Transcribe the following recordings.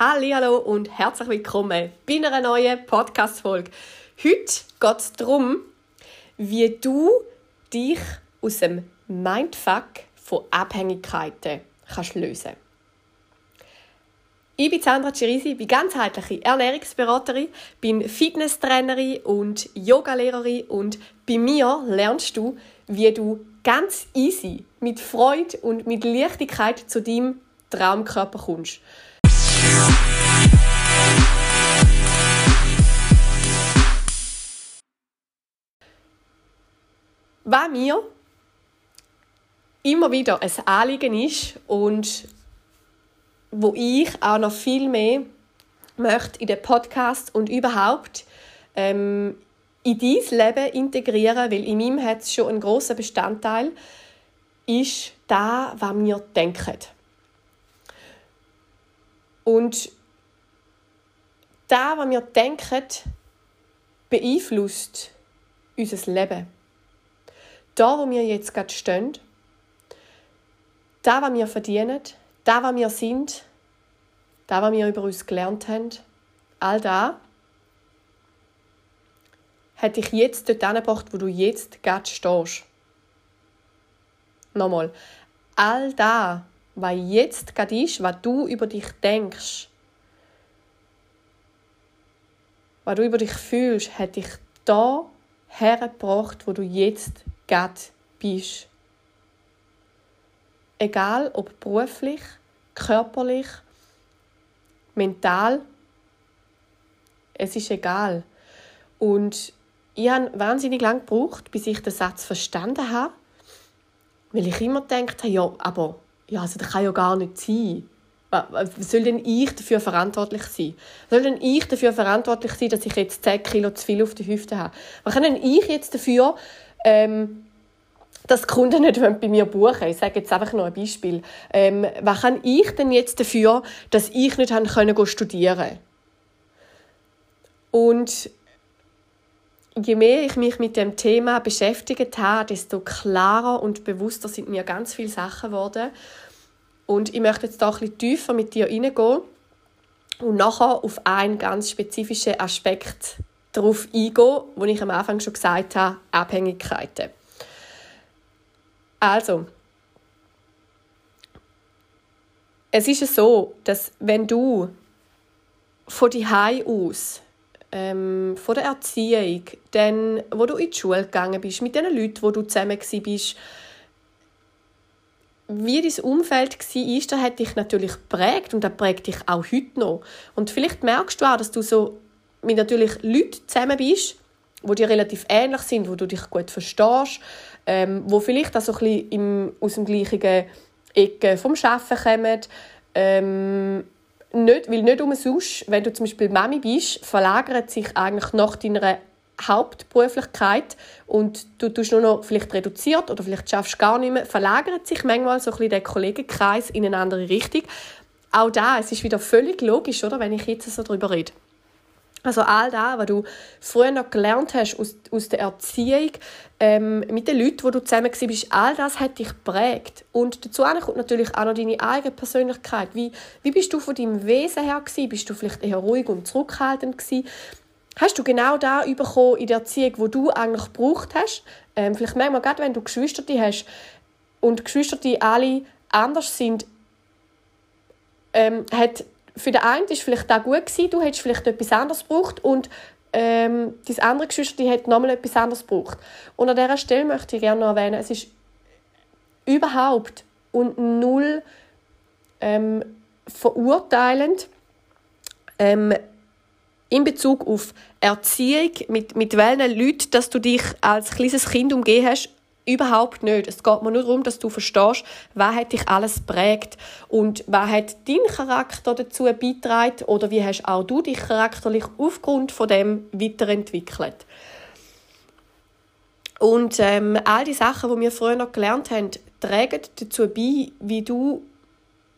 Hallo und herzlich willkommen bei einer neuen Podcast-Folge. Heute geht es darum, wie du dich aus dem Mindfuck von Abhängigkeiten kannst lösen Ich bin Sandra Cirisi, bin ganzheitliche Ernährungsberaterin, bin Fitnesstrainerin und Yogalehrerin und bei mir lernst du, wie du ganz easy, mit Freude und mit Leichtigkeit zu deinem Traumkörper kommst. Was mir immer wieder ein Anliegen ist und wo ich auch noch viel mehr möchte in den Podcast und überhaupt ähm, in dein Leben integrieren, weil in meinem hat es schon einen grossen Bestandteil, ist da, was wir denken. Und da, was wir denken, beeinflusst unser Leben da, wo wir jetzt gerade stehen, da, was wir verdienen, da, was wir sind, da, was wir über uns gelernt haben, all da hat dich jetzt dort angebracht, wo du jetzt gerade stehst. Nochmal. All da, was jetzt gerade ist, was du über dich denkst, was du über dich fühlst, hat dich da hergebracht, wo du jetzt gerade bist. Egal ob beruflich, körperlich, mental, es ist egal. Und ich habe wahnsinnig lange gebraucht, bis ich den Satz verstanden habe, weil ich immer gedacht habe, ja, aber ja, also das kann ja gar nicht sein. Soll denn ich dafür verantwortlich sein? Soll denn ich dafür verantwortlich sein, dass ich jetzt 10 Kilo zu viel auf der Hüfte habe? Was kann denn ich jetzt dafür, ähm, dass Kunden nicht bei mir buchen Ich sage jetzt einfach noch ein Beispiel. Ähm, was kann ich denn jetzt dafür, dass ich nicht können studieren Und je mehr ich mich mit dem Thema beschäftigt habe, desto klarer und bewusster sind mir ganz viele Sachen geworden. Und ich möchte jetzt da ein bisschen tiefer mit dir reingehen und nachher auf einen ganz spezifischen Aspekt darauf eingehen, wo ich am Anfang schon gesagt habe, Abhängigkeiten. Also, es ist so, dass wenn du von die aus ähm, von der Erziehung, dann, wo du in die Schule gegangen bist, mit den Leuten, wo du zusammen bist, wie dein Umfeld war, das hat dich natürlich geprägt und das prägt dich auch heute noch. Und vielleicht merkst du auch, dass du so mit natürlich Leuten zusammen bist, wo dir relativ ähnlich sind, wo du dich gut verstehst, ähm, wo vielleicht auch so ein bisschen im, aus dem gleichen Ecke vom Arbeiten kommen. Ähm, nicht, weil nicht umsonst, wenn du zum Beispiel Mami bist, verlagert sich eigentlich nach deiner Hauptberuflichkeit und du tust nur noch vielleicht reduziert oder vielleicht schaffst gar nicht mehr, verlagert sich manchmal so ein bisschen der Kollegenkreis in eine andere Richtung. Auch da, es ist wieder völlig logisch, oder, wenn ich jetzt so darüber rede. Also all das, was du früher noch gelernt hast aus, aus der Erziehung, ähm, mit den Leuten, wo du zusammen bist, all das hat dich geprägt. Und dazu kommt natürlich auch noch deine eigene Persönlichkeit. Wie, wie bist du von deinem Wesen her gewesen? Bist du vielleicht eher ruhig und zurückhaltend gewesen? Hast du genau da bekommen in der Erziehung, wo du eigentlich gebraucht hast? Ähm, vielleicht manchmal, gerade wenn du Geschwister hast und Geschwister alle anders sind, ähm, hat für den einen es vielleicht auch gut gewesen, du hättest vielleicht etwas anderes gebraucht und ähm, dein andere Geschwister die hat nochmal etwas anderes gebraucht. Und an dieser Stelle möchte ich gerne noch erwähnen, es ist überhaupt und null ähm, verurteilend ähm, in Bezug auf Erziehung, mit, mit welchen Leuten dass du dich als kleines Kind umgehen hast, Überhaupt nicht. Es geht mir nur darum, dass du verstehst, was hat dich alles prägt und was hat dein Charakter dazu beigetragen oder wie hast auch du dich charakterlich aufgrund von dem weiterentwickelt. Und ähm, all die Sachen, die wir früher noch gelernt haben, tragen dazu bei, wie du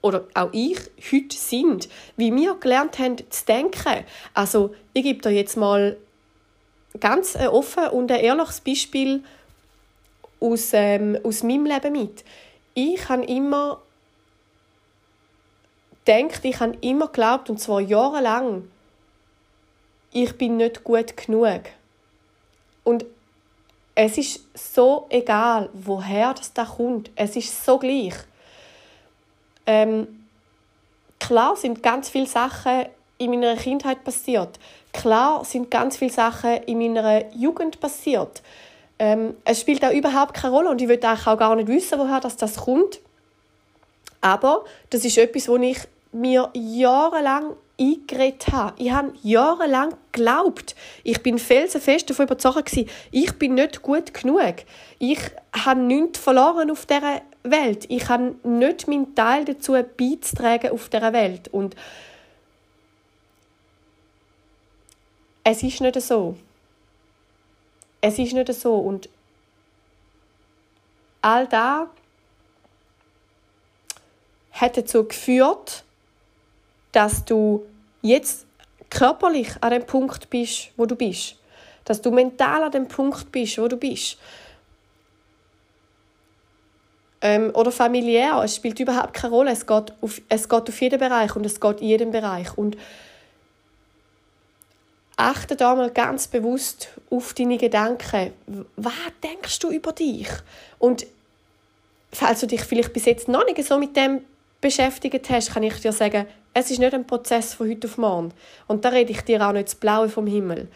oder auch ich heute sind, wie wir gelernt haben zu denken. Also ich gebe dir jetzt mal ganz offen und ein ehrliches Beispiel aus, ähm, aus meinem Leben mit. Ich habe immer denkt, ich habe immer geglaubt, und zwar jahrelang, ich bin nicht gut genug. Und es ist so egal, woher das da kommt. Es ist so gleich. Ähm, klar sind ganz viele Sachen in meiner Kindheit passiert. Klar sind ganz viele Sachen in meiner Jugend passiert. Ähm, es spielt auch überhaupt keine Rolle und ich würde auch gar nicht wissen, woher das, das kommt. Aber das ist etwas, wo ich mir jahrelang eingeredet habe. Ich habe jahrelang geglaubt, ich bin felsenfest davon überzeugt ich bin nicht gut genug. Ich habe nichts verloren auf dieser Welt. Ich habe nicht meinen Teil dazu beizutragen auf dieser Welt. Und es ist nicht so. Es ist nicht so. Und all das hat dazu geführt, dass du jetzt körperlich an dem Punkt bist, wo du bist. Dass du mental an dem Punkt bist, wo du bist. Ähm, oder familiär, es spielt überhaupt keine Rolle. Es geht, auf, es geht auf jeden Bereich und es geht in jedem Bereich. Und achte da mal ganz bewusst auf deine Gedanken. Was denkst du über dich? Und falls du dich vielleicht bis jetzt noch nicht so mit dem beschäftigt hast, kann ich dir sagen, es ist nicht ein Prozess von heute auf morgen. Und da rede ich dir auch nicht das Blaue vom Himmel.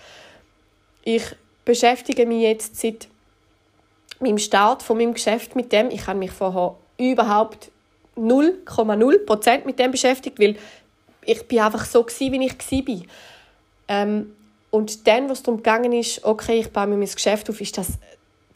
Ich beschäftige mich jetzt seit meinem Start von meinem Geschäft mit dem. Ich habe mich vorher überhaupt 0,0% mit dem beschäftigt, weil ich bin einfach so gsi, wie ich bin. Ähm, und dann, was darum gegangen ist, okay, ich baue mir mein Geschäft auf, ist das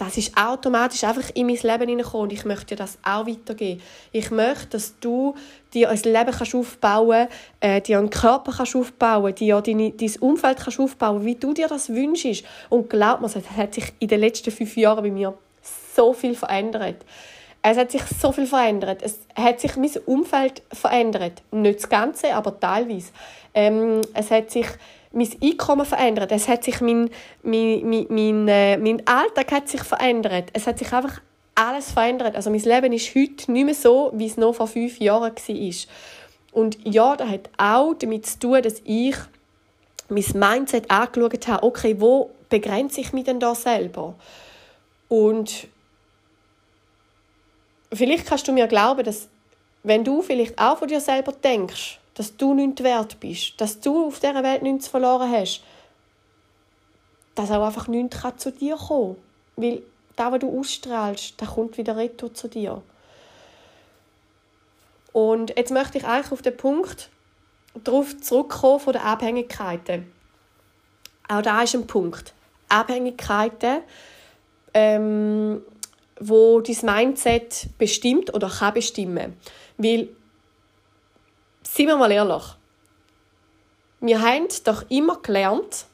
das ist automatisch einfach in mein Leben hineingekommen und ich möchte dir das auch weitergeben. Ich möchte, dass du dir ein Leben kannst aufbauen kannst, äh, dir einen Körper kannst aufbauen dir dein, dein Umfeld kannst aufbauen wie du dir das wünschst. Und glaub mir, es hat sich in den letzten fünf Jahren bei mir so viel verändert. Es hat sich so viel verändert. Es hat sich mein Umfeld verändert. Nicht das Ganze, aber teilweise. Ähm, es hat sich mein Einkommen verändert. Es hat sich mein, mein, mein, mein, äh, mein Alltag hat sich verändert. Es hat sich einfach alles verändert. Also mein Leben ist heute nicht mehr so, wie es noch vor fünf Jahren war. Und ja, das hat auch damit zu tun, dass ich mein Mindset angeschaut habe, okay, wo begrenze ich mich denn da selber? Und vielleicht kannst du mir glauben, dass wenn du vielleicht auch von dir selber denkst, dass du nichts wert bist, dass du auf dieser Welt nichts verloren hast, dass auch einfach nichts zu dir kommen kann. Weil das, was du ausstrahlst, das kommt wieder retour zu dir. Und jetzt möchte ich eigentlich auf den Punkt darauf zurückkommen von den Abhängigkeiten. Auch da ist ein Punkt. Abhängigkeiten, ähm, wo dein Mindset bestimmt oder kann bestimmen. Weil Seien wir mal ehrlich. Wir haben doch immer gelernt,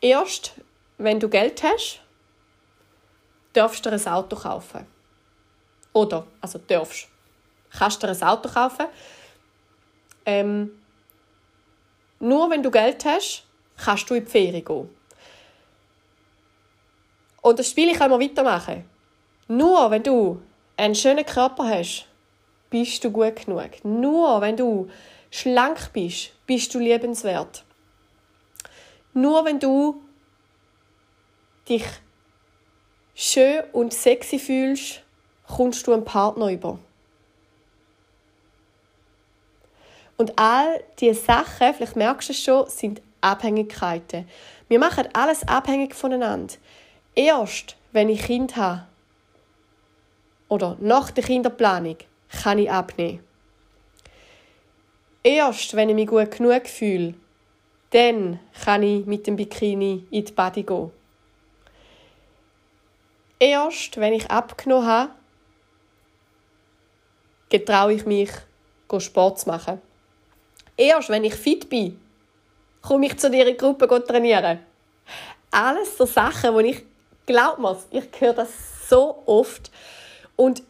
erst wenn du Geld hast, darfst du dir ein Auto kaufen. Oder, also darfst. Kannst du dir ein Auto kaufen. Ähm, nur wenn du Geld hast, kannst du in die Ferien gehen. Und das Spiel kann man weitermachen. Nur wenn du einen schönen Körper hast, bist du gut genug. Nur wenn du schlank bist, bist du liebenswert. Nur wenn du dich schön und sexy fühlst, kommst du einen Partner über. Und all diese Sachen, vielleicht merkst du es schon, sind Abhängigkeiten. Wir machen alles abhängig voneinander. Erst wenn ich Kind habe oder nach der Kinderplanung kann ich abnehmen. Erst wenn ich mich gut genug fühle, dann kann ich mit dem Bikini in die Body gehen. Erst wenn ich abgenommen habe, getraue ich mich, Sport zu machen. Erst wenn ich fit bin, komme ich zu dieser Gruppe trainieren. Alles so Sachen, wo ich, glaub mir, ich höre das so oft. Und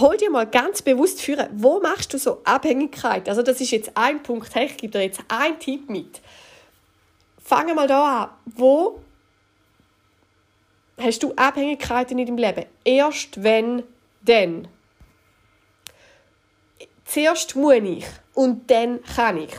hol dir mal ganz bewusst führen, wo machst du so Abhängigkeit? Also das ist jetzt ein Punkt, hey, ich gebe dir jetzt einen Tipp mit. Fange mal da an. Wo hast du Abhängigkeiten in deinem Leben? Erst wenn, denn. zuerst muss ich und dann kann ich.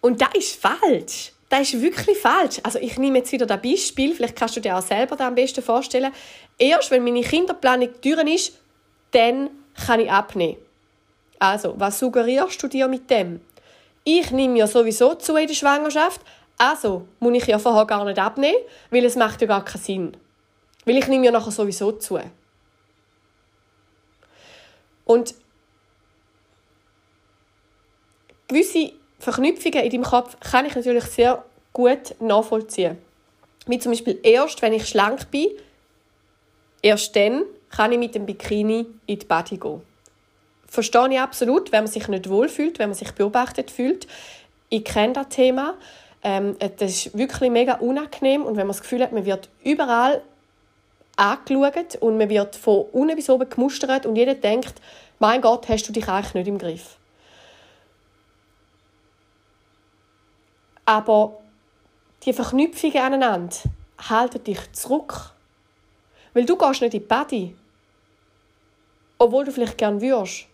Und das ist falsch. Das ist wirklich falsch. Also ich nehme jetzt wieder das Beispiel, vielleicht kannst du dir auch selber das am besten vorstellen. Erst wenn meine Kinderplanung durch ist, dann kann ich abnehmen. Also, was suggerierst du dir mit dem? Ich nehme ja sowieso zu in der Schwangerschaft, also muss ich ja vorher gar nicht abnehmen, weil es macht ja gar keinen Sinn. Weil ich nehme ja nachher sowieso zu. Und gewisse Verknüpfungen in deinem Kopf kann ich natürlich sehr gut nachvollziehen. Wie zum Beispiel erst, wenn ich schlank bin, erst dann kann ich mit dem Bikini in die Body gehen. Verstehe ich absolut, wenn man sich nicht wohlfühlt, wenn man sich beobachtet fühlt. Ich kenne das Thema. Ähm, das ist wirklich mega unangenehm und wenn man das Gefühl hat, man wird überall angeschaut und man wird von unten bis oben gemustert und jeder denkt, mein Gott, hast du dich eigentlich nicht im Griff. Aber die Verknüpfungen aneinander halten dich zurück. Weil du gehst nicht in die Body. Obwohl du vielleicht gerne würdest.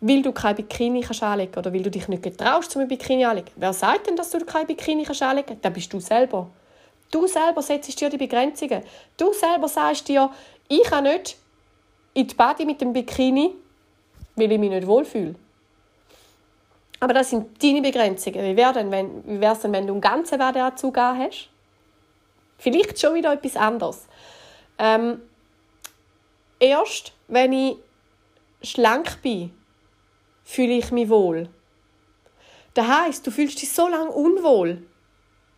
Weil du kein Bikini kannst anlegen oder weil du dich nicht getraust, zum Bikini anlegen. Wer sagt denn, dass du kein Bikini anlegen kannst? Das bist du selber. Du selber setzt dir die Begrenzungen. Du selber sagst dir, ich kann nicht in die Body mit dem Bikini, weil ich mich nicht wohlfühle. Aber das sind deine Begrenzungen. Wie wäre es denn, wenn du einen ganzen Badeanzug hast? Vielleicht schon wieder etwas anderes. Ähm, erst wenn ich schlank bin, fühle ich mich wohl. Das heisst, du fühlst dich so lange unwohl,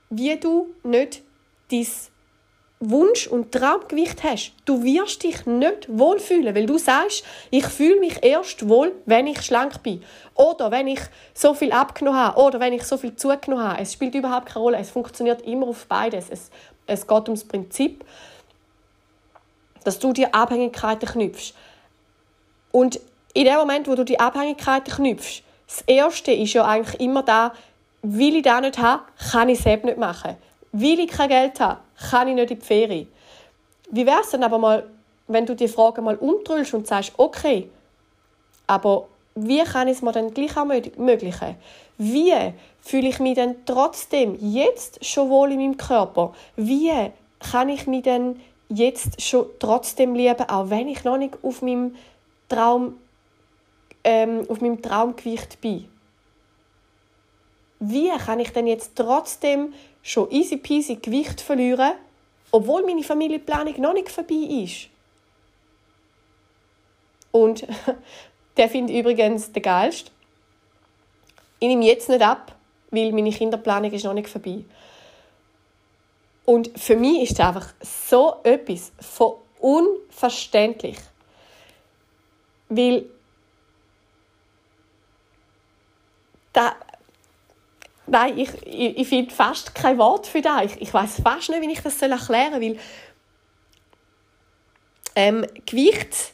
wie du nicht dein Wunsch und Traumgewicht hast. Du wirst dich nicht wohlfühlen, weil du sagst, ich fühle mich erst wohl, wenn ich schlank bin. Oder wenn ich so viel abgenommen habe. Oder wenn ich so viel zugenommen habe. Es spielt überhaupt keine Rolle. Es funktioniert immer auf beides. Es, es geht ums Prinzip, dass du dir Abhängigkeiten knüpfst. Und in dem Moment, wo du die Abhängigkeiten knüpfst, das Erste ist ja eigentlich immer da, will ich das nicht haben, kann ich es eben nicht machen. Will ich kein Geld haben, kann ich nicht in die Ferien. Wie wäre es denn aber mal, wenn du die Frage mal umdrüllst und sagst, okay, aber wie kann ich es mir dann gleich ermöglichen? Wie fühle ich mich denn trotzdem jetzt schon wohl in meinem Körper? Wie kann ich mich denn jetzt schon trotzdem lieben, auch wenn ich noch nicht auf meinem Traum ähm, auf meinem Traumgewicht bin? Wie kann ich denn jetzt trotzdem schon easy peasy Gewicht verlieren, obwohl meine Familienplanung noch nicht vorbei ist. Und der finde übrigens der geilste. Ich nehme jetzt nicht ab, weil meine Kinderplanung ist noch nicht vorbei. Und für mich ist das einfach so etwas von unverständlich. Weil da, Nein, ich, ich, ich finde fast kein Wort für das. Ich, ich weiß fast nicht, wie ich das erklären soll, weil ähm, Gewicht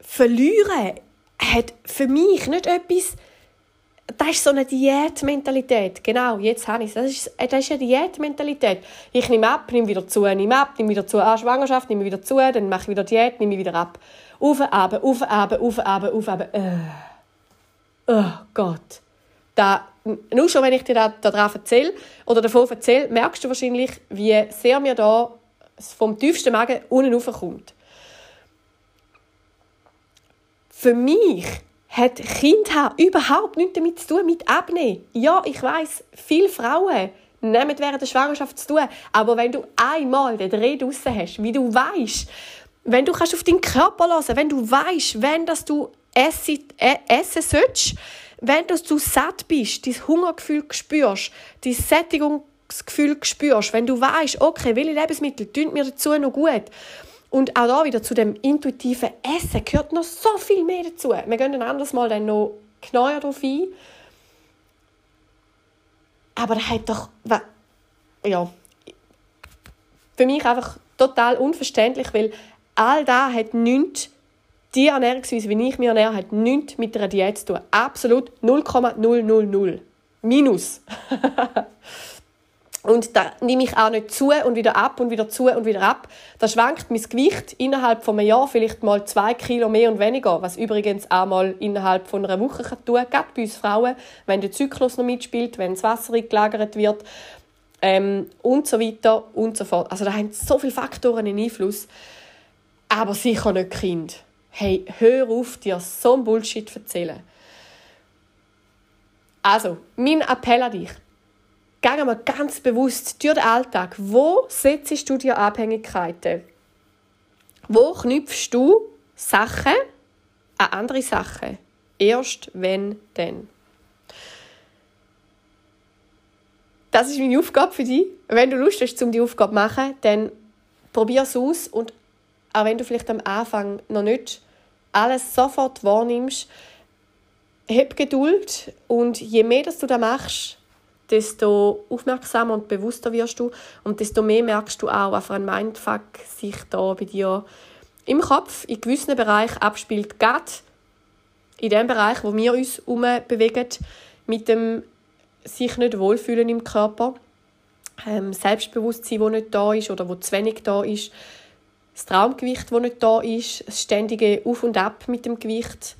verlieren hat für mich nicht etwas das ist so eine Diätmentalität. Genau, jetzt habe ich es. Das ist, das ist eine Diätmentalität. Ich nehme ab, nehme wieder zu, nehme ab, nehme wieder zu. Ah, Schwangerschaft, nehme wieder zu, dann mache ich wieder Diät, nehme wieder ab. Auf, ab, auf, ab, auf, ab, auf, ab. Äh. Oh Gott. Da nur schon, wenn ich dir daran erzähle oder davon erzähle, merkst du wahrscheinlich, wie sehr mir da vom tiefsten Magen unten raufkommt. Für mich hat Kind überhaupt nichts damit zu tun, mit Abnehmen. Ja, ich weiß, viele Frauen nehmen während der Schwangerschaft zu tun. Aber wenn du einmal den Dreh draussen hast, wie du weißt, wenn du kannst auf deinen Körper hören wenn du weißt, wenn das du essen, äh, essen sollst, wenn du satt bist, dein Hungergefühl spürst, dein Sättigungsgefühl spürst, wenn du weißt, okay, welche Lebensmittel tun mir dazu noch gut, und auch da wieder zu dem intuitiven Essen gehört noch so viel mehr dazu. Wir gehen ein anderes Mal dann noch genauer darauf ein. Aber das hat doch, ja, für mich einfach total unverständlich, weil all das hat nichts die Ernährungsweise, wie ich mich ernähre, hat nichts mit einer Diät zu tun. Absolut 0,000. Minus. Und da nehme ich auch nicht zu und wieder ab und wieder zu und wieder ab. Da schwankt mein Gewicht innerhalb von einem Jahr vielleicht mal zwei Kilo mehr und weniger, was übrigens auch mal innerhalb von einer Woche kann tun kann, bei uns Frauen, wenn der Zyklus noch mitspielt, wenn das Wasser gelagert wird ähm, und so weiter und so fort. Also da haben so viele Faktoren einen Einfluss, aber sicher nicht Kind. Hey, hör auf, dir so ein Bullshit zu erzählen. Also, mein Appell an dich geh mal ganz bewusst durch den Alltag. Wo setzt du dir Abhängigkeiten? Wo knüpfst du Sachen an andere Sachen? Erst wenn, dann. Das ist meine Aufgabe für dich. Wenn du Lust hast, um die Aufgabe zu machen, dann probier es aus und auch wenn du vielleicht am Anfang noch nicht alles sofort wahrnimmst, hab Geduld und je mehr dass du das machst, desto aufmerksamer und bewusster wirst du und desto mehr merkst du auch, was für ein Mindfuck sich da bei dir im Kopf in gewissen Bereichen abspielt. Gerade in dem Bereich, wo wir uns bewegen, mit dem sich nicht wohlfühlen im Körper, ähm, Selbstbewusstsein, das nicht da ist oder wo zu wenig da ist, das Traumgewicht, das nicht da ist, das ständige Auf und Ab mit dem Gewicht.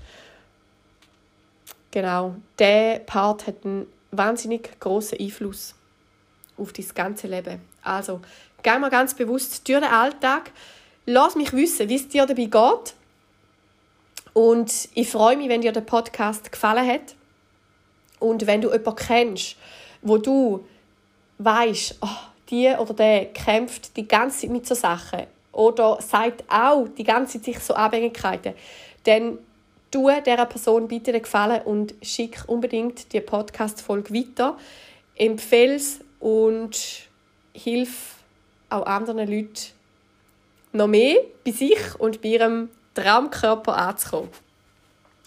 Genau, der Part hat einen wahnsinnig großen Einfluss auf dein ganze Leben. Also, geh mal ganz bewusst durch den Alltag. Lass mich wissen, wie es dir dabei geht. Und ich freue mich, wenn dir der Podcast gefallen hat. Und wenn du jemanden kennst, wo du weißt, oh, die oder der kämpft die ganze Zeit mit so Sachen oder sagt auch die ganze Zeit sich so Abhängigkeiten, dann tu dieser Person bitte den Gefallen und schick unbedingt die Podcast-Folge weiter. Empfehle es und hilf auch anderen Leuten noch mehr bei sich und bei ihrem Traumkörper anzukommen.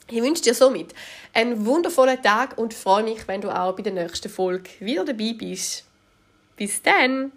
Ich wünsche dir somit einen wundervollen Tag und freue mich, wenn du auch bei der nächsten Folge wieder dabei bist. Bis dann!